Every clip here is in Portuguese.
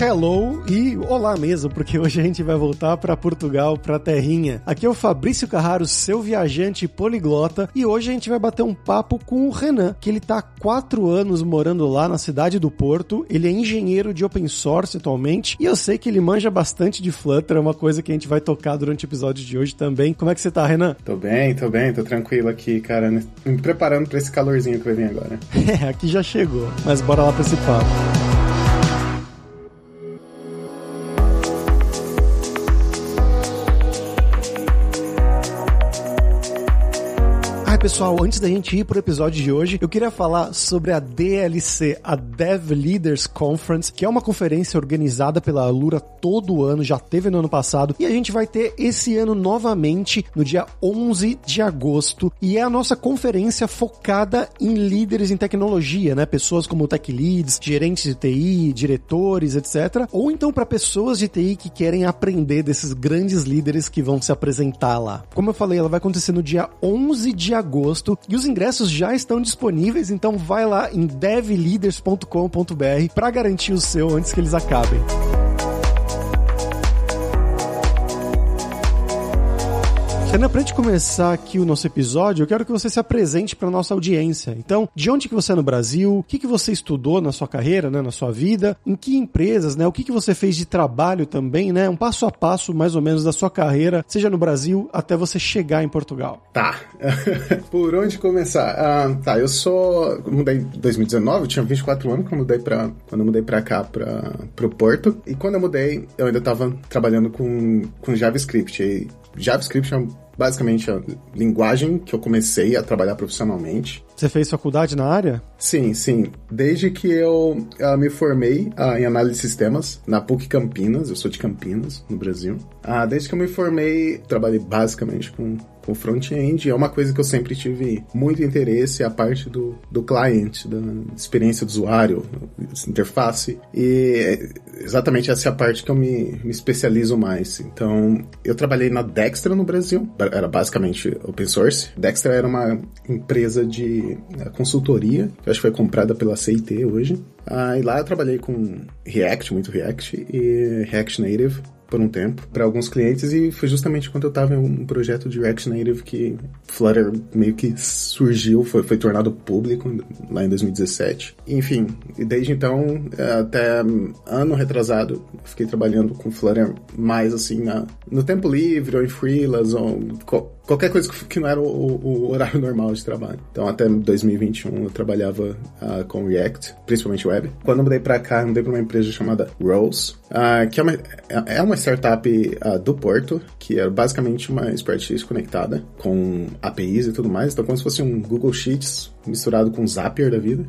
hello e olá mesmo, porque hoje a gente vai voltar para Portugal, para terrinha. Aqui é o Fabrício Carraro, seu viajante poliglota, e hoje a gente vai bater um papo com o Renan, que ele tá há quatro anos morando lá na cidade do Porto. Ele é engenheiro de open source atualmente, e eu sei que ele manja bastante de Flutter, é uma coisa que a gente vai tocar durante o episódio de hoje também. Como é que você tá, Renan? Tô bem, tô bem, tô tranquilo aqui, cara, me preparando para esse calorzinho que vai vir agora. É, aqui já chegou, mas bora lá pra esse papo. Pessoal, antes da gente ir pro episódio de hoje, eu queria falar sobre a DLC, a Dev Leaders Conference, que é uma conferência organizada pela Alura todo ano, já teve no ano passado, e a gente vai ter esse ano novamente no dia 11 de agosto, e é a nossa conferência focada em líderes em tecnologia, né? Pessoas como tech leads, gerentes de TI, diretores, etc. Ou então para pessoas de TI que querem aprender desses grandes líderes que vão se apresentar lá. Como eu falei, ela vai acontecer no dia 11 de agosto agosto e os ingressos já estão disponíveis, então vai lá em devleaders.com.br para garantir o seu antes que eles acabem. Renan, pra gente começar aqui o nosso episódio, eu quero que você se apresente para nossa audiência. Então, de onde que você é no Brasil? O que que você estudou na sua carreira, né, na sua vida? Em que empresas, né? O que que você fez de trabalho também, né? Um passo a passo, mais ou menos, da sua carreira, seja no Brasil até você chegar em Portugal. Tá. Por onde começar? Ah, tá, eu sou... Mudei em 2019, eu tinha 24 anos quando eu mudei pra, quando eu mudei pra cá, pra, pro Porto. E quando eu mudei, eu ainda tava trabalhando com, com JavaScript. E JavaScript é basicamente a linguagem que eu comecei a trabalhar profissionalmente. Você fez faculdade na área? Sim, sim. Desde que eu uh, me formei uh, em análise de sistemas na PUC Campinas, eu sou de Campinas, no Brasil. Uh, desde que eu me formei, trabalhei basicamente com com front-end é uma coisa que eu sempre tive muito interesse, a parte do, do cliente, da experiência do usuário, interface. E exatamente essa é a parte que eu me, me especializo mais. Então, eu trabalhei na Dextra no Brasil, era basicamente open source. Dextra era uma empresa de eh, consultoria, que acho que foi comprada pela CIT hoje. Ah, e lá eu trabalhei com React, muito React, e React Native por um tempo para alguns clientes e foi justamente quando eu estava em um projeto de React Native que Flutter meio que surgiu, foi, foi tornado público lá em 2017. Enfim, e desde então até ano retrasado fiquei trabalhando com Flutter mais assim na, no tempo livre ou em freelance ou qualquer coisa que não era o, o, horário normal de trabalho. Então, até 2021 eu trabalhava uh, com React, principalmente web. Quando eu mudei para cá, eu mudei para uma empresa chamada Rose, uh, que é uma, é uma startup uh, do Porto, que é basicamente uma expertise conectada com APIs e tudo mais. Então, como se fosse um Google Sheets misturado com Zapier da vida.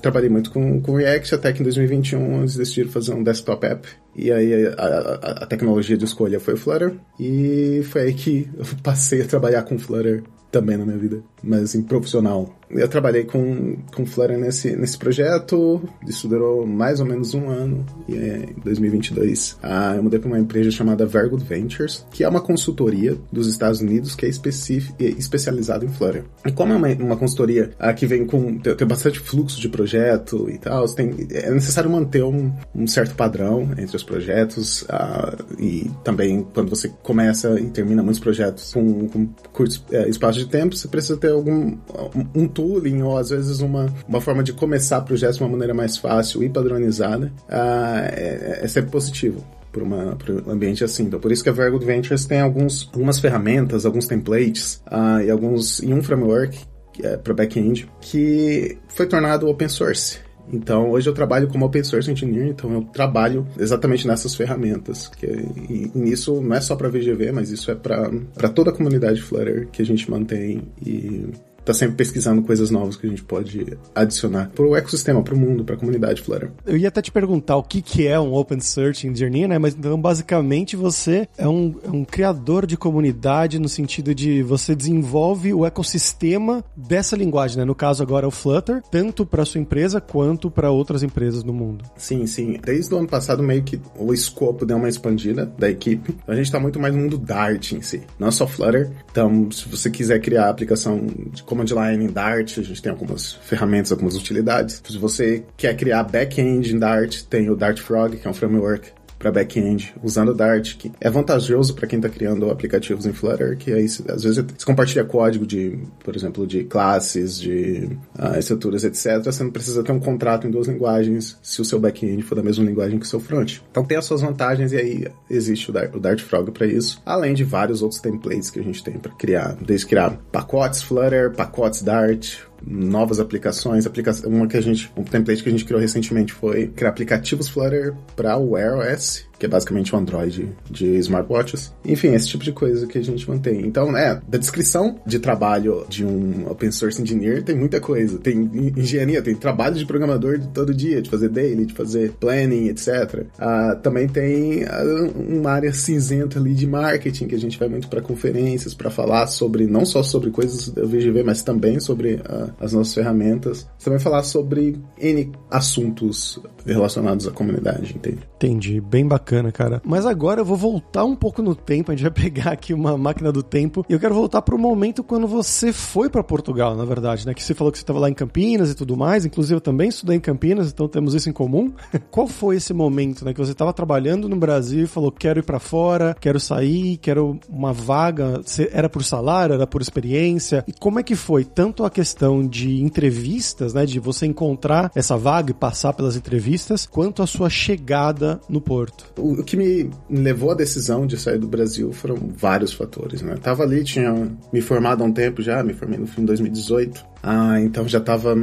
trabalhei muito com, com React até que em 2021 eles decidiram fazer um desktop app e aí a, a, a, tecnologia de escolha foi o Flutter. E foi aí que eu passei a trabalhar com Flutter também na minha vida, mas assim, profissional eu trabalhei com, com Flutter nesse, nesse projeto, isso durou mais ou menos um ano, e é, em 2022 ah, eu mudei para uma empresa chamada Vergood Ventures, que é uma consultoria dos Estados Unidos que é especializada em Flutter. E como é uma, uma consultoria ah, que vem com tem, tem, bastante fluxo de projeto e tal, tem, é necessário manter um, um certo padrão entre os projetos, ah, e também quando você começa e termina muitos projetos com, com curto é, espaço de tempo, você precisa ter algum um, um tooling ou às vezes uma, uma forma de começar projetos de uma maneira mais fácil e padronizada uh, é, é sempre positivo para um ambiente assim. Então, por isso que a Very Ventures tem alguns, algumas ferramentas, alguns templates uh, e alguns e um framework é, para back-end que foi tornado open source. Então, hoje eu trabalho como Open Source Engineer, então eu trabalho exatamente nessas ferramentas. Que, e, e nisso não é só para VGV, mas isso é para toda a comunidade Flutter que a gente mantém e tá sempre pesquisando coisas novas que a gente pode adicionar pro ecossistema, pro mundo, pra comunidade Flutter. Eu ia até te perguntar o que, que é um Open Search Engineer, né? Mas então, basicamente, você é um, é um criador de comunidade no sentido de você desenvolve o ecossistema dessa linguagem, né? No caso agora é o Flutter, tanto para sua empresa quanto para outras empresas no mundo. Sim, sim. Desde o ano passado, meio que o escopo deu uma expandida da equipe. A gente tá muito mais no mundo Dart em si, não só Flutter. Então, se você quiser criar aplicação de command line em Dart, a gente tem algumas ferramentas, algumas utilidades. Se você quer criar back-end em Dart, tem o Dart Frog, que é um framework para back-end usando Dart, que é vantajoso para quem está criando aplicativos em Flutter, que aí às vezes você compartilha código de, por exemplo, de classes, de uh, estruturas, etc. Você não precisa ter um contrato em duas linguagens se o seu back-end for da mesma linguagem que o seu front. Então tem as suas vantagens e aí existe o Dart, o Dart Frog para isso, além de vários outros templates que a gente tem para criar, desde criar pacotes Flutter, pacotes Dart, novas aplicações. Aplica uma que a gente, um template que a gente criou recentemente foi criar aplicativos Flutter para o Wear OS, que é basicamente o um Android de smartwatches. Enfim, esse tipo de coisa que a gente mantém. Então, é, da descrição de trabalho de um open source engineer tem muita coisa. Tem engenharia, tem trabalho de programador de todo dia, de fazer daily, de fazer planning, etc. Uh, também tem uh, uma área cinzenta ali de marketing, que a gente vai muito para conferências para falar sobre, não só sobre coisas da VGV, mas também sobre as nossas ferramentas. Você vai falar sobre N assuntos relacionados à comunidade, entende? Entendi, bem bacana, cara. Mas agora eu vou voltar um pouco no tempo, a gente vai pegar aqui uma máquina do tempo e eu quero voltar para o momento quando você foi para Portugal, na verdade, né? Que você falou que você estava lá em Campinas e tudo mais, inclusive eu também estudei em Campinas, então temos isso em comum. Qual foi esse momento, né, que você estava trabalhando no Brasil e falou quero ir para fora, quero sair, quero uma vaga, era por salário, era por experiência? E como é que foi tanto a questão de entrevistas, né, de você encontrar essa vaga e passar pelas entrevistas, quanto a sua chegada no Porto? O, que me levou à decisão de sair do Brasil foram vários fatores, né? tava ali, tinha me formado há um tempo já, me formei no fim de 2018, ah, então já tava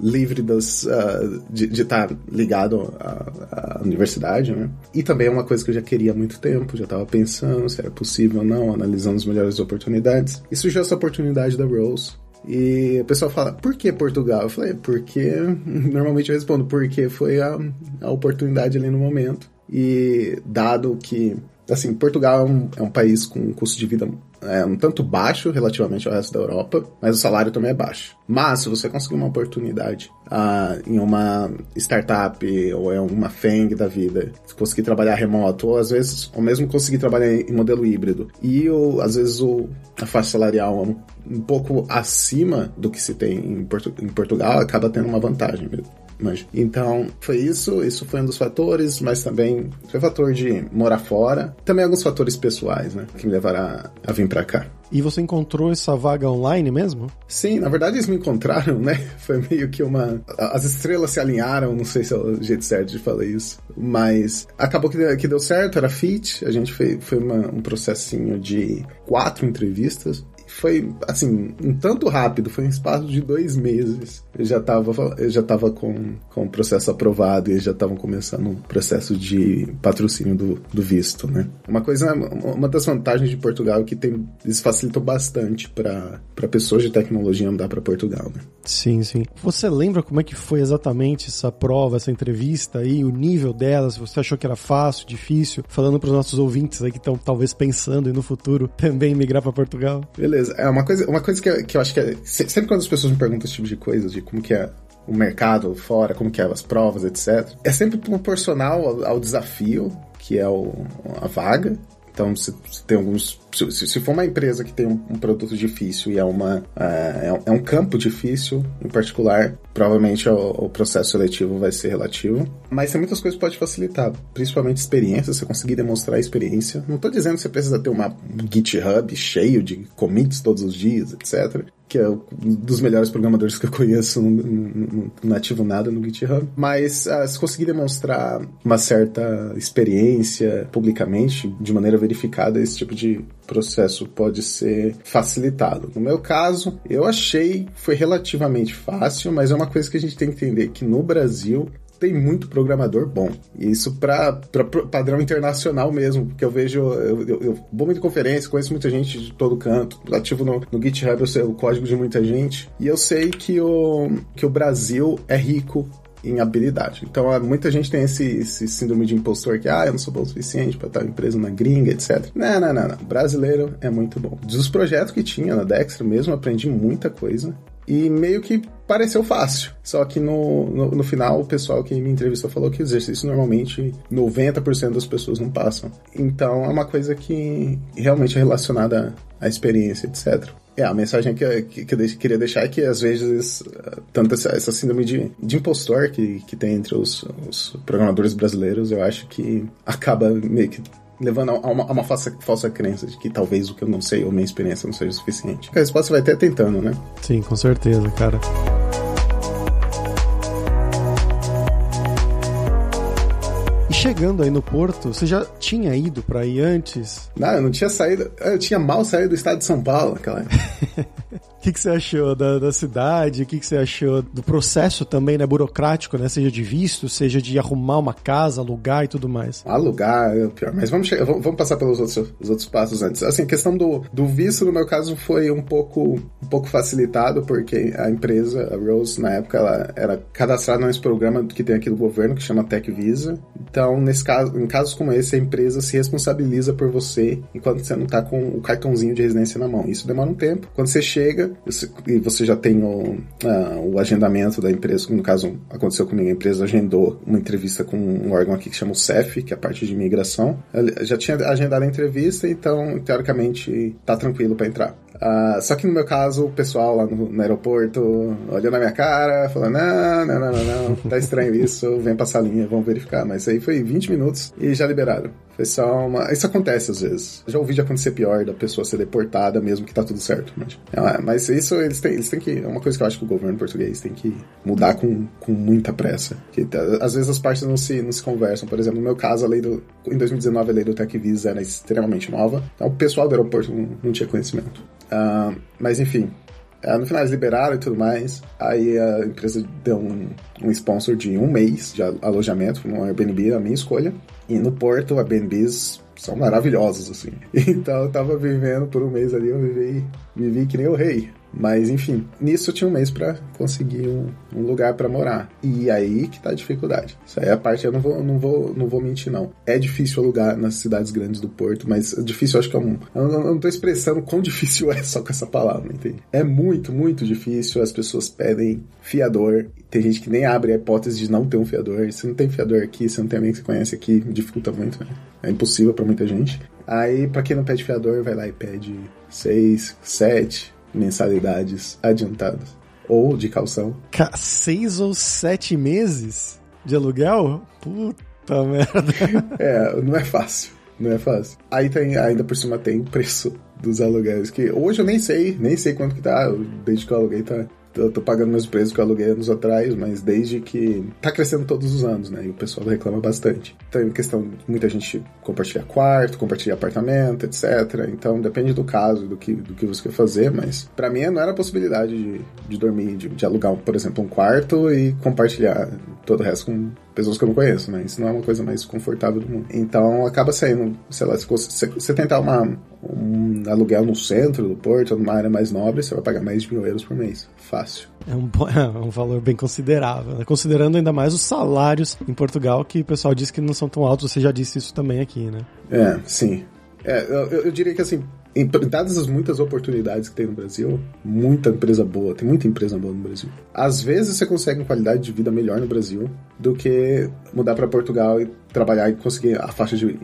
livre das, uh, de estar tá ligado à, à, universidade, né? E também é uma coisa que eu já queria há muito tempo, já estava pensando se era possível ou não, analisando as melhores oportunidades. E surgiu essa oportunidade da Rose, e o pessoal fala, por que Portugal? Eu falei, porque normalmente eu respondo, porque foi a, a oportunidade ali no momento. E dado que, assim, Portugal é um, é um país com um custo de vida é, um tanto baixo relativamente ao resto da Europa, mas o salário também é baixo. Mas se você conseguir uma oportunidade uh, em uma startup ou em uma FANG da vida, se conseguir trabalhar remoto, ou às vezes, ou mesmo conseguir trabalhar em modelo híbrido, e o, às vezes o, a faixa salarial é um, um pouco acima do que se tem em, Portu em Portugal, acaba tendo uma vantagem mesmo. Mas, então, foi isso. Isso foi um dos fatores, mas também foi fator de morar fora. Também alguns fatores pessoais, né? Que me levaram a, vir para cá. E você encontrou essa vaga online mesmo? Sim, na verdade eles me encontraram, né? Foi meio que uma. As estrelas se alinharam, não sei se é o jeito certo de falar isso. Mas acabou que, que deu certo, era fit. A gente foi, foi uma, um processinho de quatro entrevistas foi, assim, um tanto rápido, foi um espaço de dois meses. Eu já estava eu já tava com, com o processo aprovado e eles já estavam começando o processo de patrocínio do, do visto, né? Uma coisa, uma das vantagens de Portugal é que tem, eles facilitam bastante para pessoas de tecnologia andar para Portugal, né? Sim, sim. Você lembra como é que foi exatamente essa prova, essa entrevista aí, o nível dela, se você achou que era fácil, difícil? Falando para os nossos ouvintes aí que estão talvez pensando em no futuro também migrar para Portugal. Beleza. É uma coisa, uma coisa que, eu, que eu acho que é, sempre quando as pessoas me perguntam esse tipo de coisas, de como que é o mercado fora, como que é as provas, etc. É sempre proporcional ao, ao desafio, que é o, a vaga, então, se, se tem alguns. Se, se, for uma empresa que tem um, um produto difícil e é, uma, uh, é, um campo difícil, em particular, provavelmente o, o, processo seletivo vai ser relativo. Mas tem muitas coisas que pode facilitar, principalmente experiência, você conseguir demonstrar experiência. Não estou dizendo que você precisa ter uma, um GitHub cheio de commits todos os dias, etc que é um dos melhores programadores que eu conheço, não, não, não ativo nada no GitHub. Mas uh, se conseguir demonstrar uma certa experiência publicamente, de maneira verificada, esse tipo de processo pode ser facilitado. No meu caso, eu achei foi relativamente fácil, mas é uma coisa que a gente tem que entender que no Brasil tem muito programador bom. Isso para padrão internacional mesmo, porque eu vejo, eu, eu, eu vou muito conferência, conheço muita gente de todo canto, ativo no, no GitHub, eu sei o código de muita gente, e eu sei que o, que o Brasil é rico em habilidade. Então, muita gente tem esse, esse, síndrome de impostor que, ah, eu não sou bom o suficiente para estar empresa na gringa, etc. Não, não, não, não. Brasileiro é muito bom. Dos projetos que tinha na Dexter mesmo, aprendi muita coisa. E meio que pareceu fácil. Só que no, no, no, final, o pessoal que me entrevistou falou que o exercício normalmente 90% das pessoas não passam. Então é uma coisa que realmente é relacionada à experiência, etc. É, a mensagem que, que, que, eu queria deixar é que às vezes, tanto essa, essa síndrome de, de impostor que, que tem entre os, os programadores brasileiros, eu acho que acaba meio que levando a uma, a uma falsa, falsa crença de que talvez o que eu não sei ou minha experiência não seja suficiente. A resposta vai ter tentando, né? Sim, com certeza, cara. chegando aí no Porto, você já tinha ido para ir antes? Não, eu não tinha saído. Eu tinha mal saído do estado de São Paulo época. que, que você achou da, da cidade? O que, que você achou do processo também, né? Burocrático, né? Seja de visto, seja de arrumar uma casa, alugar e tudo mais. Alugar é o pior. Mas vamos, chegar, vamos passar pelos outros, os outros passos antes. Assim, questão do, do visto, no meu caso, foi um pouco, um pouco facilitado, porque a empresa, a Rose, na época, ela era cadastrada nesse programa que tem aqui do governo, que chama Tech Visa. Então, nesse caso, em casos como esse, a empresa se responsabiliza por você enquanto você não tá com o cartãozinho de residência na mão. Isso demora um tempo. Quando você chega, e você já tem o, uh, o agendamento da empresa, no caso aconteceu comigo, a empresa agendou uma entrevista com um órgão aqui que chama o CEF, que é a parte de imigração. Ela já tinha agendado a entrevista, então teoricamente tá tranquilo para entrar. Uh, só que no meu caso, o pessoal lá no, no, aeroporto olhou na minha cara, falou: não, não, não, não, não, tá estranho isso, vem passar a linha, vamos verificar. Mas aí foi 20 minutos e já liberaram. Foi só uma. Isso acontece às vezes. Já ouvi de acontecer pior da pessoa ser deportada, mesmo que tá tudo certo. Mas, é, mas isso eles têm, eles têm que. É uma coisa que eu acho que o governo português tem que mudar com, com muita pressa. Que, tá, às vezes as partes não se, não se conversam. Por exemplo, no meu caso, a lei do. Em 2019, a lei do Tech Visa era extremamente nova. Então o pessoal do aeroporto não, não tinha conhecimento. Uh, mas enfim, uh, no final eles liberaram e tudo mais. Aí a empresa deu um, um sponsor de um mês de alojamento no Airbnb, a minha escolha. E no Porto, Airbnbs são maravilhosos, assim. Então eu tava vivendo por um mês ali, eu vivi, vivi que nem o rei. Mas enfim, nisso eu tinha um mês para conseguir um, um lugar para morar. E aí que tá a dificuldade. Isso aí é a parte eu não vou, não vou, não vou mentir não. É difícil alugar nas cidades grandes do Porto, mas difícil eu acho que é um. Eu não, eu não tô expressando quão difícil é só com essa palavra, entende? É muito, muito difícil. As pessoas pedem fiador. Tem gente que nem abre a hipótese de não ter um fiador. Se não tem fiador aqui, se não tem alguém que você conhece aqui, dificulta muito, né? É impossível para muita gente. Aí, para quem não pede fiador, vai lá e pede seis, sete, mensalidades adiantadas. Ou de calção. Seis ou sete meses de aluguel? Puta merda. é, não é fácil. Não é fácil. Aí tem, ainda por cima tem o preço dos aluguéis, que hoje eu nem sei, nem sei quanto que tá, desde que eu aluguei tá eu tô pagando meus preços que eu aluguei anos atrás, mas desde que tá crescendo todos os anos, né? E o pessoal reclama bastante. Então, em questão de muita gente compartilhar quarto, compartilhar apartamento, etc. Então, depende do caso, do que, do que você quer fazer, mas para mim não era a possibilidade de, de dormir, de, de alugar, por exemplo, um quarto e compartilhar todo o resto com pessoas que eu não conheço, né? Isso não é uma coisa mais confortável do mundo. Então acaba saindo, sei lá, se você tentar uma, um aluguel no centro do Porto, numa área mais nobre, você vai pagar mais de mil euros por mês. Fácil. É um, é um valor bem considerável, né? Considerando ainda mais os salários em Portugal, que o pessoal diz que não são tão altos, você já disse isso também aqui, né? É, sim. É, eu, eu diria que assim, em, dadas as muitas oportunidades que tem no Brasil, muita empresa boa, tem muita empresa boa no Brasil. Às vezes você consegue uma qualidade de vida melhor no Brasil do que mudar para Portugal e trabalhar e conseguir a faixa de,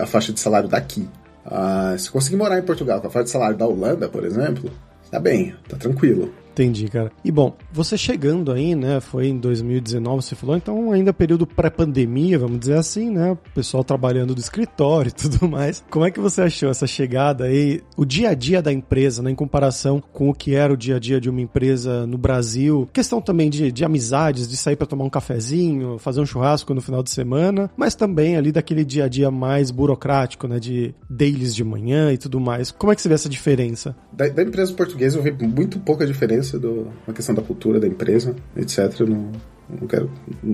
a faixa de salário daqui. Ah, se conseguir morar em Portugal com a faixa de salário da Holanda, por exemplo, tá bem, tá tranquilo. Entendi, cara. E bom, você chegando aí, né? Foi em 2019, você falou, então ainda período pré-pandemia, vamos dizer assim, né? O pessoal trabalhando do escritório e tudo mais. Como é que você achou essa chegada aí, o dia a dia da empresa, né? Em comparação com o que era o dia a dia de uma empresa no Brasil? Questão também de, de amizades, de sair para tomar um cafezinho, fazer um churrasco no final de semana, mas também ali daquele dia a dia mais burocrático, né? De dailies de manhã e tudo mais. Como é que você vê essa diferença? Da, da empresa portuguesa eu vi muito pouca diferença do, uma questão da cultura da empresa, etc. Não, não quero,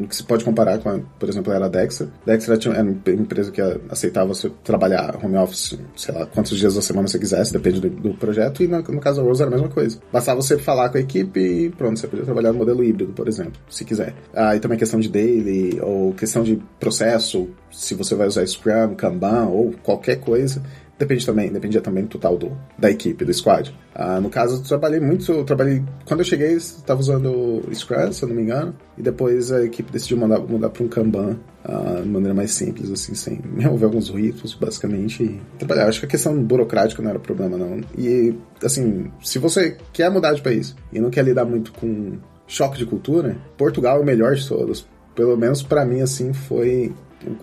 que se pode comparar com, a, por exemplo, era a Dexter. Dexter era uma empresa que aceitava você trabalhar home office, sei lá, quantos dias da semana você quisesse, depende do, do projeto, e no, no, caso da Rose era a mesma coisa. Bastava você falar com a equipe e pronto, você podia trabalhar no modelo híbrido, por exemplo, se quiser. Ah, e também questão de daily, ou questão de processo, se você vai usar Scrum, Kanban, ou qualquer coisa, Depende também, dependia também do total do, da equipe, do squad. Ah, no caso, eu trabalhei muito, eu trabalhei... Quando eu cheguei, estava usando Scrum, se eu não me engano, e depois a equipe decidiu mandar, mudar para um Kanban uh, de maneira mais simples, assim, sem remover alguns ritos, basicamente, e trabalhar. Acho que a questão burocrática não era problema, não. E, assim, se você quer mudar de país e não quer lidar muito com choque de cultura, Portugal é o melhor de todos. Pelo menos para mim, assim, foi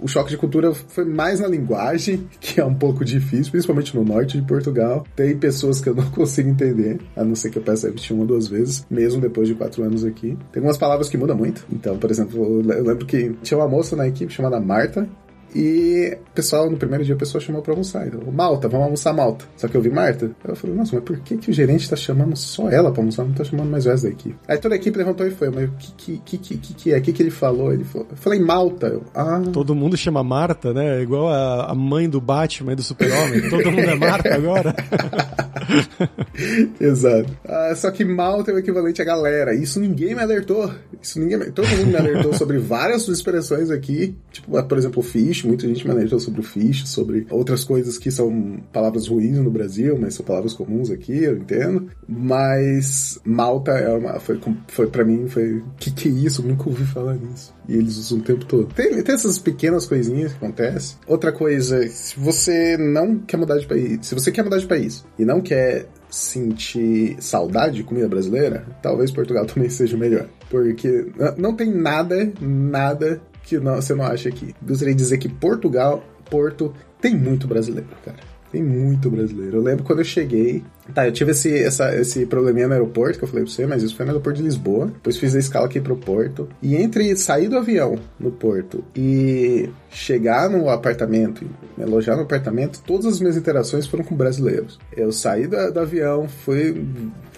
o choque de cultura foi mais na linguagem, que é um pouco difícil, principalmente no norte de Portugal. Tem pessoas que eu não consigo entender, a não ser que eu peça repetir uma ou duas vezes, mesmo depois de quatro anos aqui. Tem algumas palavras que mudam muito. Então, por exemplo, eu lembro que tinha uma moça na equipe chamada Marta, e o pessoal, no primeiro dia, a pessoa chamou pra almoçar. Então, Malta, vamos almoçar Malta. Só que eu vi Marta. Eu falei, nossa, mas por que, que o gerente tá chamando só ela pra almoçar? Não tá chamando mais o resto da equipe. Aí toda a equipe levantou e foi, mas o que, que, que, que, que é? O que, que ele falou? Ele falou, eu falei Malta. Eu, ah. Todo mundo chama Marta, né? Igual a, a mãe do Batman e do Super-Homem. Todo mundo é Marta agora. Exato. Ah, só que Malta é o equivalente a galera. Isso ninguém me alertou. Isso ninguém me... Todo mundo me alertou sobre várias expressões aqui. Tipo, por exemplo, fish fish, muita gente alertou sobre o fish, sobre outras coisas que são palavras ruins no Brasil, mas são palavras comuns aqui, eu entendo. Mas Malta é uma, foi, foi para mim, foi, que que é isso? Eu nunca ouvi falar nisso. E eles usam o tempo todo. Tem, tem essas pequenas coisinhas que acontecem. Outra coisa, se você não quer mudar de país, se você quer mudar de país e não quer sentir saudade de comida brasileira, talvez Portugal também seja melhor. Porque não tem nada, nada que não, você não acha aqui. Gostaria de dizer que Portugal, Porto, tem muito brasileiro, cara. Tem muito brasileiro. Eu lembro quando eu cheguei. Tá, eu tive esse, essa, esse probleminha no aeroporto que eu falei pra você, mas isso foi no aeroporto de Lisboa. Depois fiz a escala aqui pro Porto. E entre sair do avião no Porto e chegar no apartamento, me alojar no apartamento, todas as minhas interações foram com brasileiros. Eu saí do, do avião, fui,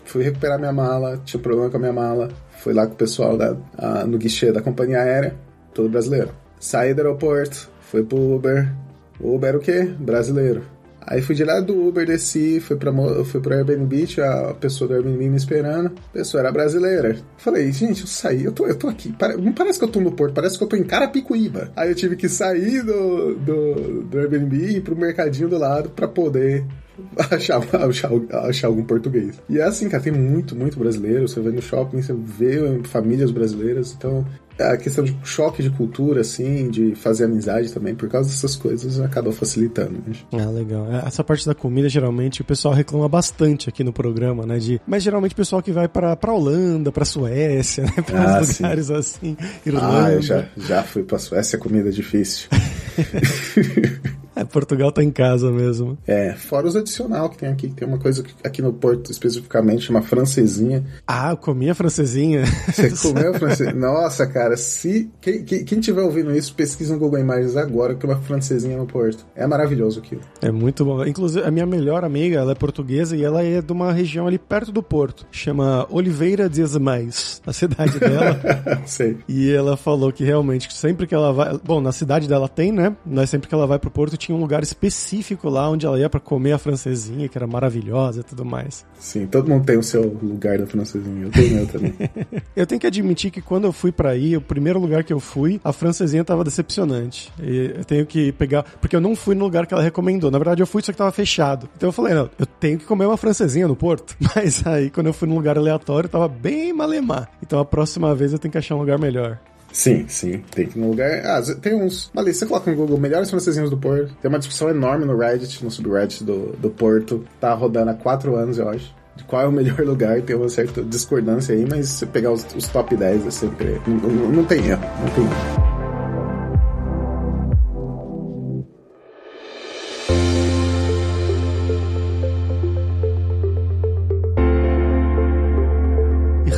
fui recuperar minha mala, tinha um problema com a minha mala. Fui lá com o pessoal da, a, no guichê da companhia aérea todo brasileiro. Saí do aeroporto, fui pro Uber. Uber era o quê? Brasileiro. Aí fui direto do Uber, desci, fui, pra, fui pro Airbnb, tinha a pessoa do Airbnb me esperando. A pessoa era brasileira. Falei, gente, eu saí, eu tô, eu tô aqui. Não parece que eu tô no Porto, parece que eu tô em Carapicuíba. Aí eu tive que sair do, do, do Airbnb e ir pro mercadinho do lado pra poder achar, achar, achar algum português. E é assim, cara, tem muito, muito brasileiro. Você vai no shopping, você vê famílias brasileiras. Então, a questão de choque de cultura, assim, de fazer amizade também, por causa dessas coisas, acaba facilitando. Né? Ah, legal. É, essa parte da comida, geralmente, o pessoal reclama bastante aqui no programa, né? De... Mas geralmente o pessoal que vai pra, pra Holanda, pra Suécia, né? Pra ah, lugares sim. assim, Irlanda. Ah, já, já fui pra Suécia, comida difícil. É, Portugal tá em casa mesmo. É, fora os adicional que tem aqui, que tem uma coisa aqui no Porto especificamente, uma francesinha. Ah, eu comi a francesinha. Você comeu a francesinha? Nossa, cara, se. Quem, quem, quem tiver ouvindo isso, pesquisa no Google Imagens agora que é uma francesinha no Porto. É maravilhoso aquilo. É muito bom. Inclusive, a minha melhor amiga, ela é portuguesa e ela é de uma região ali perto do Porto. Chama Oliveira de Asmais, a cidade dela. Sei. E ela falou que realmente, sempre que ela vai. Bom, na cidade dela tem, né? Mas sempre que ela vai pro Porto, tinha um lugar específico lá onde ela ia para comer a francesinha, que era maravilhosa e tudo mais. Sim, todo mundo tem o seu lugar da francesinha. Eu tenho meu também. eu tenho que admitir que quando eu fui para aí, o primeiro lugar que eu fui, a francesinha tava decepcionante. E eu tenho que pegar. Porque eu não fui no lugar que ela recomendou. Na verdade, eu fui, só que tava fechado. Então eu falei, não, eu tenho que comer uma francesinha no Porto. Mas aí, quando eu fui num lugar aleatório, tava bem malemar. Então a próxima vez eu tenho que achar um lugar melhor. Sim, sim. Tem que ir no lugar. Ah, tem uns. Ali, você coloca no Google melhores francesinhos do Porto. Tem uma discussão enorme no Reddit, no subreddit do, do Porto. Tá rodando há quatro anos, eu acho. De qual é o melhor lugar, tem uma certa discordância aí, mas se pegar os, os top 10 é sempre. Não, não, não tem erro, não tem erro.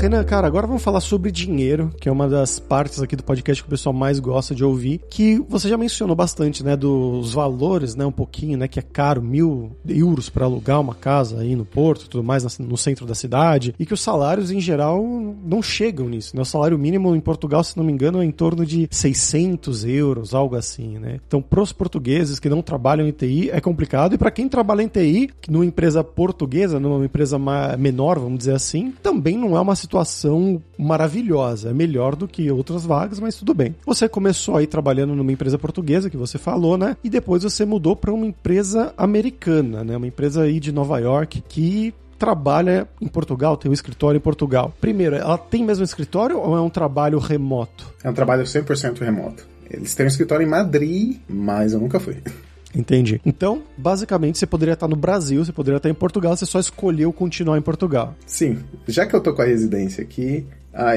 Renan, cara, agora vamos falar sobre dinheiro, que é uma das partes aqui do podcast que o pessoal mais gosta de ouvir, que você já mencionou bastante, né, dos valores, né, um pouquinho, né, que é caro, mil euros para alugar uma casa aí no Porto, tudo mais, no centro da cidade, e que os salários em geral não chegam nisso, né, o salário mínimo em Portugal, se não me engano, é em torno de 600 euros, algo assim, né. Então, pros portugueses que não trabalham em TI, é complicado, e para quem trabalha em TI, numa empresa portuguesa, numa empresa menor, vamos dizer assim, também não é uma situação situação maravilhosa. É melhor do que outras vagas, mas tudo bem. Você começou aí trabalhando numa empresa portuguesa, que você falou, né? E depois você mudou para uma empresa americana, né? Uma empresa aí de Nova York que trabalha em Portugal, tem um escritório em Portugal. Primeiro, ela tem mesmo escritório ou é um trabalho remoto? É um trabalho 100% remoto. Eles têm um escritório em Madrid, mas eu nunca fui. Entendi. Então, basicamente, você poderia estar no Brasil, você poderia estar em Portugal, você só escolheu continuar em Portugal. Sim. Já que eu tô com a residência aqui,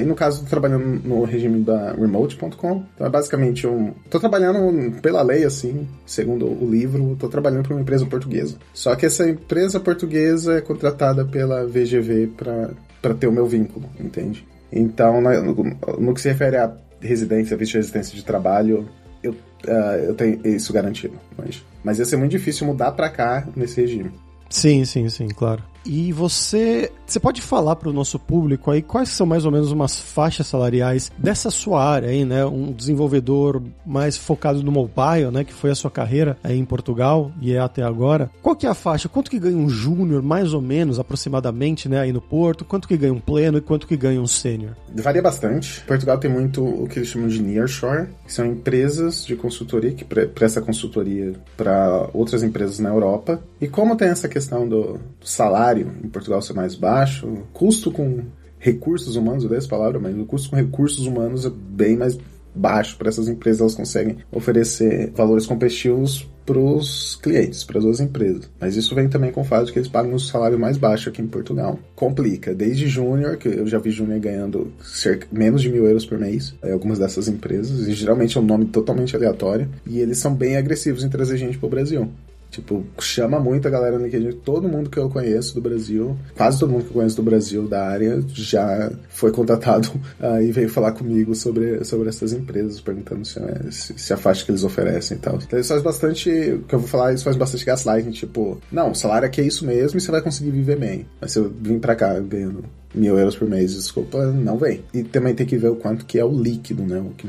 e no caso, tô trabalhando no regime da remote.com. Então é basicamente um. Tô trabalhando pela lei, assim, segundo o livro, tô trabalhando para uma empresa portuguesa. Só que essa empresa portuguesa é contratada pela VGV para ter o meu vínculo, entende? Então, no, no que se refere à residência, visto residência de trabalho, eu, uh, eu tenho isso garantido. Mas, mas ia ser muito difícil mudar para cá nesse regime. Sim, sim, sim, claro. E você, você pode falar para o nosso público aí quais são mais ou menos umas faixas salariais dessa sua área aí, né? Um desenvolvedor mais focado no mobile, né? Que foi a sua carreira aí em Portugal e é até agora. Qual que é a faixa? Quanto que ganha um júnior, mais ou menos, aproximadamente, né? Aí no Porto? Quanto que ganha um pleno e quanto que ganha um sênior? Varia bastante. Portugal tem muito o que eles chamam de nearshore, que são empresas de consultoria que pre prestam consultoria para outras empresas na Europa. E como tem essa questão do salário salário em Portugal ser mais baixo, custo com recursos humanos, eu dei essa palavra, mas o custo com recursos humanos é bem mais baixo para essas empresas, elas conseguem oferecer valores competitivos para os clientes, para as duas empresas. Mas isso vem também com o fato de que eles pagam um salário mais baixo aqui em Portugal. Complica, desde júnior, que eu já vi júnior ganhando cerca, menos de mil euros por mês, em algumas dessas empresas, e geralmente é um nome totalmente aleatório, e eles são bem agressivos em trazer gente para o Brasil. Tipo, chama muito a galera no LinkedIn. Todo mundo que eu conheço do Brasil, quase todo mundo que eu conheço do Brasil, da área, já foi contratado uh, e veio falar comigo sobre, sobre essas empresas, perguntando se, é, se, se, a faixa que eles oferecem e tal. Então isso faz bastante, o que eu vou falar, isso faz bastante gaslighting, tipo, não, o salário aqui é isso mesmo e você vai conseguir viver bem. Mas se eu vim pra cá ganhando mil euros por mês, desculpa, não vem. E também tem que ver o quanto que é o líquido, né? O que,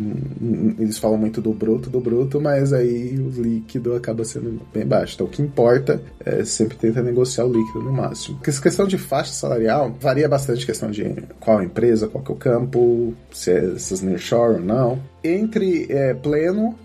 eles falam muito do bruto, do bruto, mas aí o líquido acaba sendo bem baixo. Então o que importa é sempre tentar negociar o líquido no máximo. Essa questão de faixa salarial varia bastante questão de qual empresa, qual que é o campo, se é essas nearshore ou não. Entre é, pleno,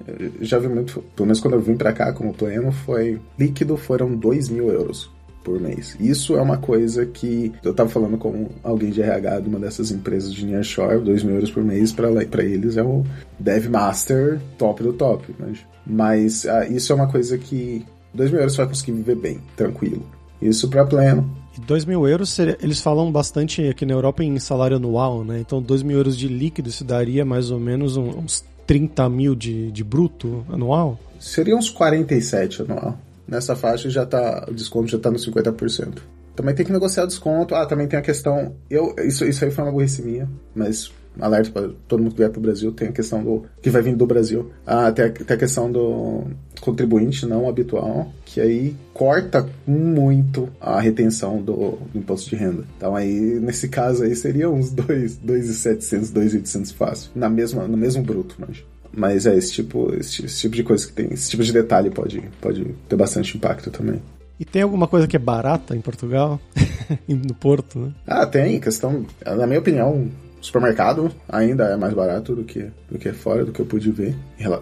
já vi muito, pelo menos quando eu vim para cá como pleno, foi líquido foram 2 mil euros por mês. Isso é uma coisa que eu tava falando com alguém de RH de uma dessas empresas de nearshore, 2 mil euros por mês para eles é o dev master top do top, mas, mas ah, isso é uma coisa que 2 mil euros você vai conseguir viver bem, tranquilo. Isso para pleno. E 2 mil euros, seria, eles falam bastante aqui na Europa em salário anual, né? Então 2 mil euros de líquido, isso daria mais ou menos uns 30 mil de, de bruto anual? Seria uns 47 anual nessa faixa já tá, o desconto já tá no 50%. Também tem que negociar o desconto. Ah, também tem a questão. Eu, isso, isso aí foi uma burrice minha, mas alerta para todo mundo que vier para o Brasil, tem a questão do. que vai vir do Brasil. Ah, tem a, tem a questão do contribuinte não habitual, que aí corta muito a retenção do, do imposto de renda. Então aí, nesse caso aí, seria uns 2,700, 2,800 fácil. Na mesma, no mesmo bruto, mas. Mas é esse tipo, esse, esse, tipo de coisa que tem, esse tipo de detalhe pode, pode ter bastante impacto também. E tem alguma coisa que é barata em Portugal? no Porto, né? Ah, tem. Questão, na minha opinião, supermercado ainda é mais barato do que, do que fora, do que eu pude ver,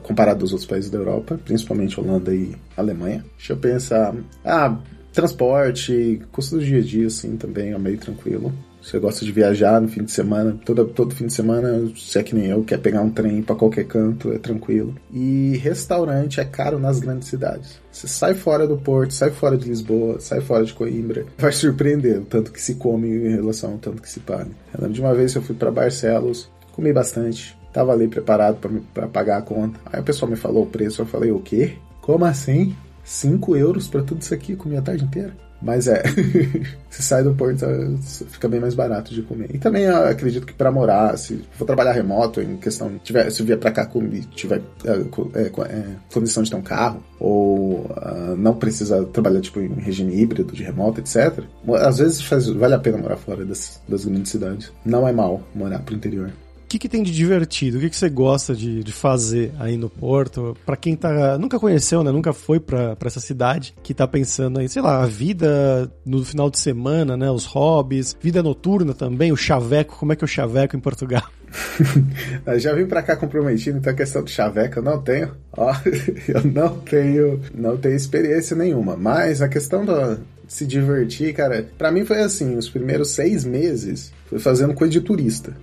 comparado aos outros países da Europa, principalmente Holanda e Alemanha. Deixa eu pensar. Ah, transporte, custo do dia a dia, assim, também é meio tranquilo. Você gosta de viajar no fim de semana, todo, todo fim de semana, se é que nem eu, quer pegar um trem para qualquer canto, é tranquilo. E restaurante é caro nas grandes cidades. Você sai fora do Porto, sai fora de Lisboa, sai fora de Coimbra, vai surpreender o tanto que se come em relação ao tanto que se paga. Eu lembro de uma vez que eu fui para Barcelos, comi bastante, tava ali preparado para pagar a conta. Aí o pessoal me falou o preço, eu falei, o quê? Como assim? 5 euros para tudo isso aqui, comi a tarde inteira? Mas é, se sai do Porto fica bem mais barato de comer. E também acredito que para morar, se for trabalhar remoto, em questão, tiver, se vier para cá e tiver é, é, é, condição de ter um carro, ou uh, não precisa trabalhar tipo em regime híbrido de remoto, etc. Às vezes faz, vale a pena morar fora das, das grandes cidades. Não é mal morar pro interior. Que, que tem de divertido? O que, que você gosta de, de fazer aí no Porto? Para quem tá, nunca conheceu, né? Nunca foi para essa cidade, que tá pensando aí, sei lá, a vida no final de semana, né? Os hobbies, vida noturna também, o chaveco, como é que é o chaveco em Portugal? já vim para cá comprometido, então a questão do chaveco eu não tenho. Ó, eu não tenho, não tenho experiência nenhuma. Mas a questão do se divertir, cara, para mim foi assim, os primeiros seis meses foi fazendo coisa de turista.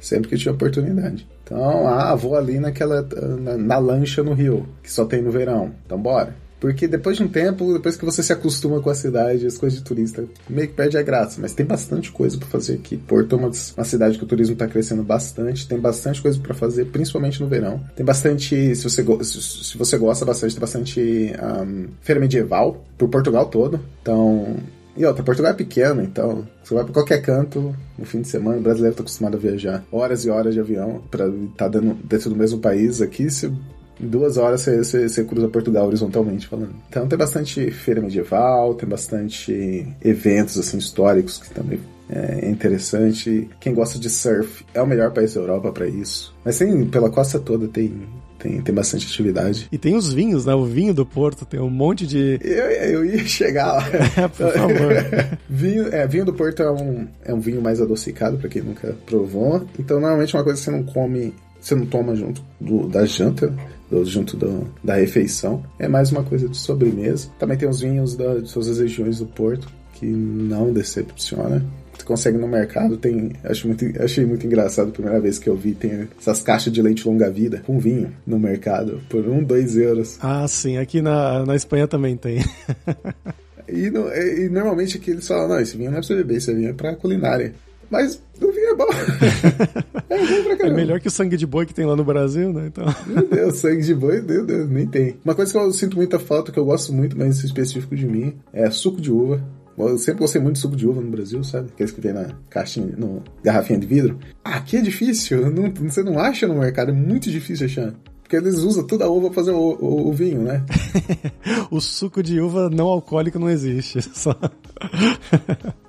Sempre que tinha oportunidade. Então, ah, vou ali naquela. Na, na lancha no Rio, que só tem no verão. Então bora. Porque depois de um tempo, depois que você se acostuma com a cidade, as coisas de turista meio que perde a graça. Mas tem bastante coisa para fazer aqui. Porto é uma, uma, cidade que o turismo está crescendo bastante. Tem bastante coisa para fazer, principalmente no verão. Tem bastante, se você, se você gosta bastante, tem bastante um, feira medieval por Portugal todo. Então, e outra, Portugal é pequeno, então você vai para qualquer canto no fim de semana. O brasileiro está acostumado a viajar horas e horas de avião para estar tá dentro do mesmo país. Aqui, se duas horas você, você, você, cruza Portugal horizontalmente falando. Então tem bastante feira medieval, tem bastante eventos assim históricos que também é interessante. Quem gosta de surf é o melhor país da Europa para isso. Mas tem pela costa toda tem tem, tem bastante atividade. E tem os vinhos, né? O vinho do Porto tem um monte de. Eu, eu ia chegar lá. É, por favor. vinho, é, vinho do Porto é um, é um vinho mais adocicado, para quem nunca provou. Então, normalmente, é uma coisa que você não come, você não toma junto do, da janta junto do, da refeição. É mais uma coisa de sobremesa. Também tem os vinhos da, de todas as regiões do Porto, que não decepciona. Você consegue no mercado, tem. Acho muito, achei muito engraçado a primeira vez que eu vi, tem essas caixas de leite longa-vida com vinho no mercado, por um, dois euros. Ah, sim, aqui na, na Espanha também tem. e, no, e, e, normalmente aqui eles falam, não, esse vinho não é pra você beber, esse vinho é pra culinária. Mas o vinho é bom. é bom pra caramba. É melhor que o sangue de boi que tem lá no Brasil, né? Então... Meu Deus, sangue de boi, meu Deus, nem tem. Uma coisa que eu sinto muita falta, que eu gosto muito, mas específico de mim, é suco de uva. Eu sempre gostei muito de suco de uva no Brasil, sabe? Aqueles que vem na caixinha, no garrafinha de vidro. Aqui é difícil, não, você não acha no mercado, é muito difícil achar. Porque eles usam toda a uva pra fazer o, o, o vinho, né? o suco de uva não alcoólico não existe. Só...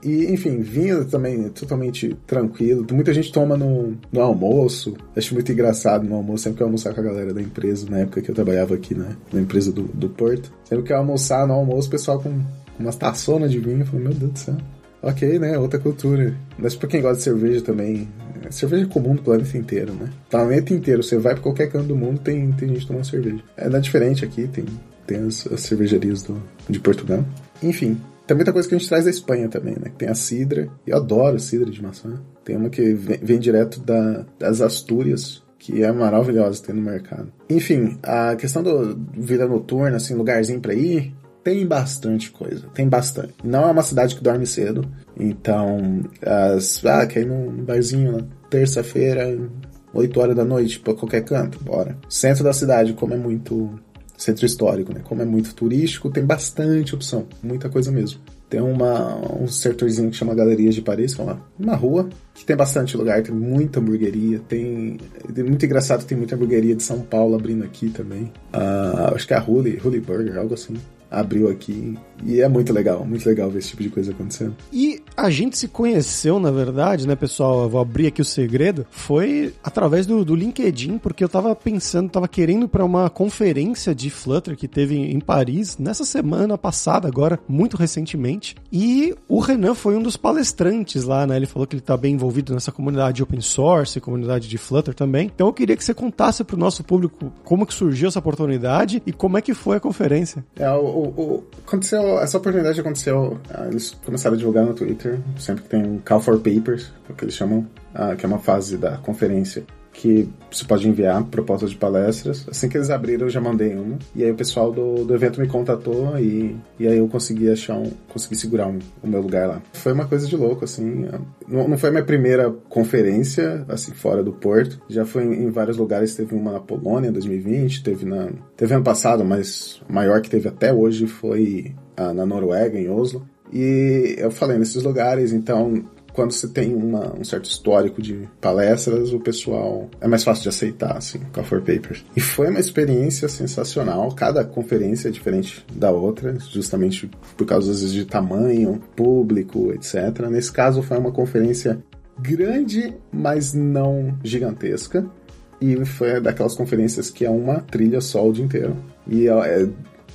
e, enfim, vinho também é totalmente tranquilo. Muita gente toma no, no almoço. Acho muito engraçado no almoço. Sempre que eu almoçar com a galera da empresa, na época que eu trabalhava aqui né, na empresa do, do Porto. Sempre que eu almoçar no almoço, o pessoal com umas taçonas de vinho. Eu falo, meu Deus do céu. Ok, né? Outra cultura. Mas pra quem gosta de cerveja também, cerveja é comum no planeta inteiro, né? Planeta inteiro, você vai pra qualquer canto do mundo, tem, tem gente tomando cerveja. É, é diferente aqui, tem, tem as, as cervejarias do, de Portugal. Enfim, tem muita coisa que a gente traz da Espanha também, né? Tem a cidra, eu adoro cidra de maçã. Tem uma que vem, vem direto da, das Astúrias, que é maravilhosa, tem no mercado. Enfim, a questão do vida noturna, assim, lugarzinho para ir, tem bastante coisa, tem bastante. Não é uma cidade que dorme cedo, então, as, ah, quer ir num barzinho na terça-feira, 8 horas da noite, pra qualquer canto, bora. Centro da cidade, como é muito centro histórico, né? Como é muito turístico, tem bastante opção, muita coisa mesmo. Tem uma, um setorzinho que chama Galeria de Paris, que é uma, uma rua que tem bastante lugar, tem muita hamburgueria, tem, muito engraçado, tem muita hamburgueria de São Paulo abrindo aqui também. Uh, acho que é a Holy, Holy Burger, algo assim abriu aqui. E é muito legal, muito legal ver esse tipo de coisa acontecendo. E a gente se conheceu, na verdade, né, pessoal? Eu vou abrir aqui o segredo. Foi através do, do LinkedIn, porque eu tava pensando, tava querendo para uma conferência de Flutter que teve em Paris nessa semana passada, agora, muito recentemente. E o Renan foi um dos palestrantes lá, né? Ele falou que ele tá bem envolvido nessa comunidade open source, comunidade de Flutter também. Então eu queria que você contasse pro nosso público como que surgiu essa oportunidade e como é que foi a conferência. É, o, o, aconteceu, essa oportunidade aconteceu, ah, eles começaram a divulgar no Twitter, sempre que tem um Call for Papers, é que eles chamam, uh, que é uma fase da conferência que você pode enviar propostas de palestras. Assim que eles abriram, eu já mandei uma. E aí o pessoal do, do evento me contatou e, e aí eu consegui achar um. consegui segurar um, o meu lugar lá. Foi uma coisa de louco, assim. Não, não foi minha primeira conferência, assim, fora do Porto. Já foi em, em vários lugares. Teve uma na Polônia em 2020, teve na. Teve ano passado, mas o maior que teve até hoje foi ah, na Noruega, em Oslo. E eu falei nesses lugares, então quando você tem uma, um certo histórico de palestras, o pessoal é mais fácil de aceitar, assim, Call for Papers. E foi uma experiência sensacional. Cada conferência é diferente da outra, justamente por causa, às vezes, de tamanho, público, etc. Nesse caso, foi uma conferência grande, mas não gigantesca. E foi daquelas conferências que é uma trilha só o dia inteiro. E é,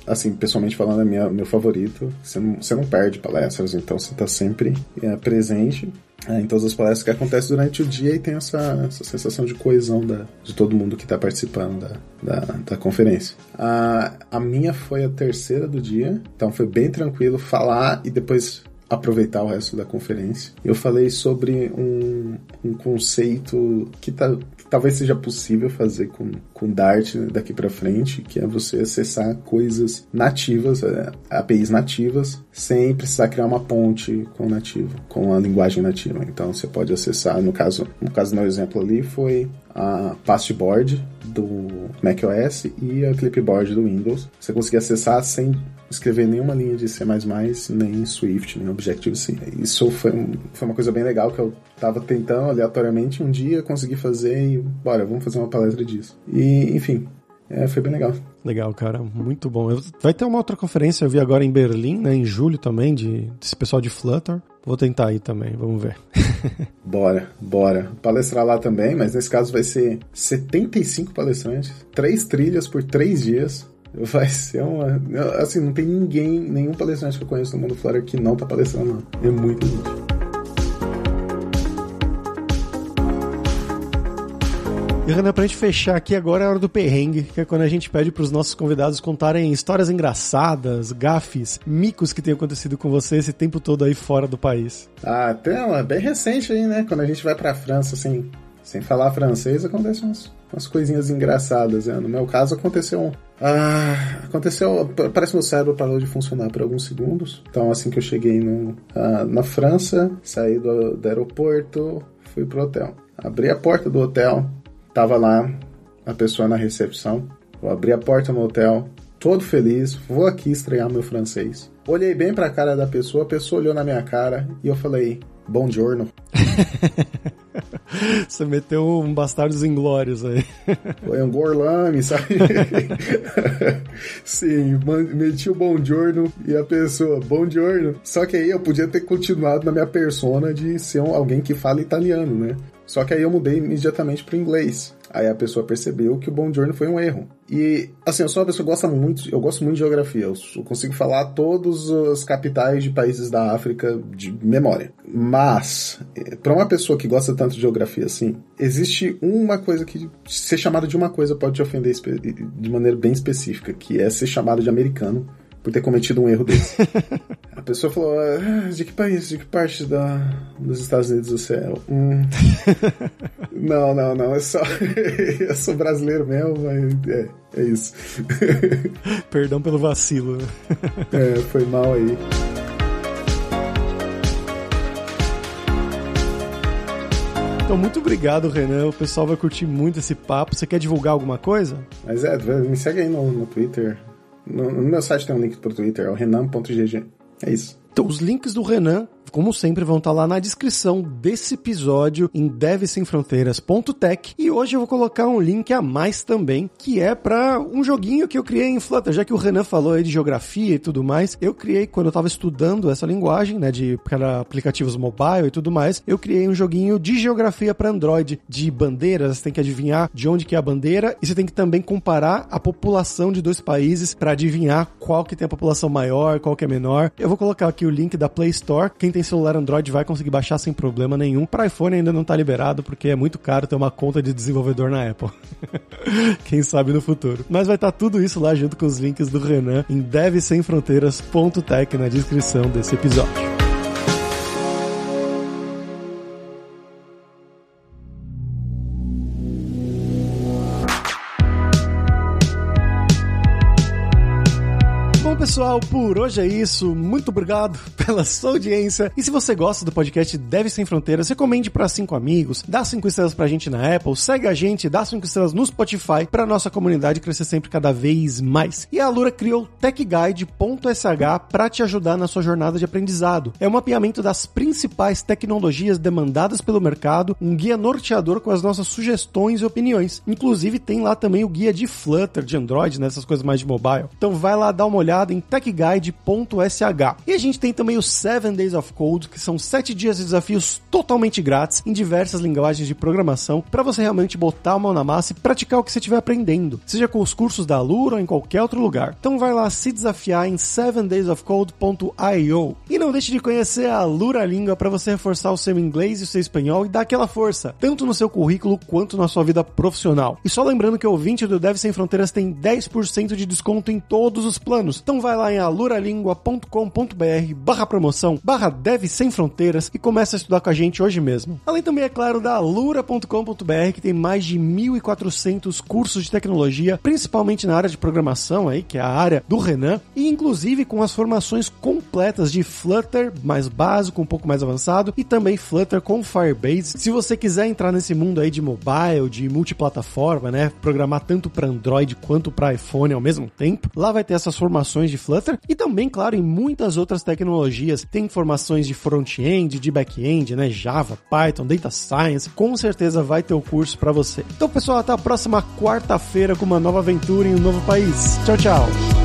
assim, pessoalmente falando, é minha, meu favorito. Você não, você não perde palestras, então você está sempre é, presente é, em todas as palestras que acontecem durante o dia e tem essa, essa sensação de coesão da, de todo mundo que está participando da, da, da, conferência. A, a minha foi a terceira do dia, então foi bem tranquilo falar e depois aproveitar o resto da conferência. Eu falei sobre um, um conceito que, tá, que talvez seja possível fazer com, com Dart daqui para frente, que é você acessar coisas nativas, é, APIs nativas, sem precisar criar uma ponte com o nativo, com a linguagem nativa. Então você pode acessar, no caso, no caso meu exemplo ali foi a Pasteboard do macOS e a Clipboard do Windows. Você conseguia acessar sem escrever nenhuma linha de C++, nem Swift, nem Objective-C. Isso foi, um, foi uma coisa bem legal que eu estava tentando aleatoriamente um dia conseguir fazer e bora, vamos fazer uma palestra disso. E, enfim, é, foi bem legal. Legal, cara, muito bom. Vai ter uma outra conferência, eu vi agora em Berlim, né, em julho também, de, desse pessoal de Flutter. Vou tentar ir também, vamos ver. bora, bora. Palestrar lá também, mas nesse caso vai ser 75 palestrantes, três trilhas por três dias. Vai ser uma. Assim, não tem ninguém, nenhum palestrante que eu conheço no mundo Flutter que não tá palestrando lá. É muito gente. E Renan, pra gente fechar aqui agora é a hora do perrengue, que é quando a gente pede pros nossos convidados contarem histórias engraçadas, gafes, micos que tenham acontecido com você esse tempo todo aí fora do país. Ah, tem uma bem recente aí, né? Quando a gente vai pra França, assim, sem falar francês, acontecem umas, umas coisinhas engraçadas, né? No meu caso, aconteceu um. Ah, aconteceu. Parece que meu cérebro parou de funcionar por alguns segundos. Então, assim que eu cheguei no, ah, na França, saí do, do aeroporto, fui pro hotel. Abri a porta do hotel, Tava lá a pessoa na recepção. Eu abri a porta no hotel, todo feliz, vou aqui estrear meu francês. Olhei bem pra cara da pessoa, a pessoa olhou na minha cara e eu falei, bom giorno. Você meteu um Bastardos Inglórios aí. Foi um gorlame, sabe? Sim, meti o bom giorno e a pessoa, bom giorno. Só que aí eu podia ter continuado na minha persona de ser um, alguém que fala italiano, né? Só que aí eu mudei imediatamente para inglês. Aí a pessoa percebeu que o Bom Journey foi um erro. E, assim, eu sou uma pessoa que gosta muito, eu gosto muito de geografia. Eu consigo falar todas as capitais de países da África de memória. Mas, eh, para uma pessoa que gosta tanto de geografia assim, existe uma coisa que ser chamado de uma coisa pode te ofender de maneira bem específica, que é ser chamado de americano por ter cometido um erro desse. A pessoa falou: ah, de que país, de que parte da, dos Estados Unidos você é? Hum. não, não, não, é só. eu sou brasileiro mesmo, mas é, é isso. Perdão pelo vacilo. é, foi mal aí. Então, muito obrigado, Renan. O pessoal vai curtir muito esse papo. Você quer divulgar alguma coisa? Mas é, me segue aí no, no Twitter, no, no, meu site tem um link pro Twitter, é o renan.gg. É isso. Então, os links do Renan como sempre, vão estar lá na descrição desse episódio em devsemfronteiras.tech. E hoje eu vou colocar um link a mais também, que é para um joguinho que eu criei em Flutter, já que o Renan falou aí de geografia e tudo mais. Eu criei quando eu estava estudando essa linguagem, né, de para aplicativos mobile e tudo mais. Eu criei um joguinho de geografia para Android, de bandeiras, você tem que adivinhar de onde que é a bandeira e você tem que também comparar a população de dois países para adivinhar qual que tem a população maior, qual que é menor. Eu vou colocar aqui o link da Play Store. Quem tem celular Android vai conseguir baixar sem problema nenhum. Para iPhone ainda não tá liberado porque é muito caro ter uma conta de desenvolvedor na Apple. Quem sabe no futuro. Mas vai estar tá tudo isso lá junto com os links do Renan em devsemfronteiras.tech na descrição desse episódio. Pessoal, por hoje é isso. Muito obrigado pela sua audiência. E se você gosta do podcast Deve Sem Fronteiras, recomende para cinco amigos, dá cinco estrelas pra gente na Apple, segue a gente, dá cinco estrelas no Spotify pra nossa comunidade crescer sempre cada vez mais. E a Alura criou techguide.sh para te ajudar na sua jornada de aprendizado. É um mapeamento das principais tecnologias demandadas pelo mercado, um guia norteador com as nossas sugestões e opiniões. Inclusive tem lá também o guia de Flutter, de Android, nessas né, coisas mais de mobile. Então vai lá dar uma olhada em techguide.sh. E a gente tem também o 7 Days of Code, que são 7 dias de desafios totalmente grátis em diversas linguagens de programação para você realmente botar a mão na massa e praticar o que você estiver aprendendo, seja com os cursos da Alura ou em qualquer outro lugar. Então vai lá se desafiar em 7daysofcode.io. E não deixe de conhecer a Alura Língua para você reforçar o seu inglês e o seu espanhol e dar aquela força, tanto no seu currículo quanto na sua vida profissional. E só lembrando que o ouvinte do Deve Sem Fronteiras tem 10% de desconto em todos os planos. Então vai lá em aluralingua.com.br barra promoção, barra Deve Sem Fronteiras e começa a estudar com a gente hoje mesmo. Além também, é claro, da alura.com.br que tem mais de 1.400 cursos de tecnologia, principalmente na área de programação aí, que é a área do Renan, e inclusive com as formações completas de Flutter, mais básico, um pouco mais avançado, e também Flutter com Firebase. Se você quiser entrar nesse mundo aí de mobile, de multiplataforma, né, programar tanto para Android quanto para iPhone ao mesmo tempo, lá vai ter essas formações de Flutter e também, claro, em muitas outras tecnologias. Tem formações de front-end, de back-end, né, Java, Python, Data Science. Com certeza vai ter o curso para você. Então, pessoal, até a próxima quarta-feira com uma nova aventura em um novo país. Tchau, tchau.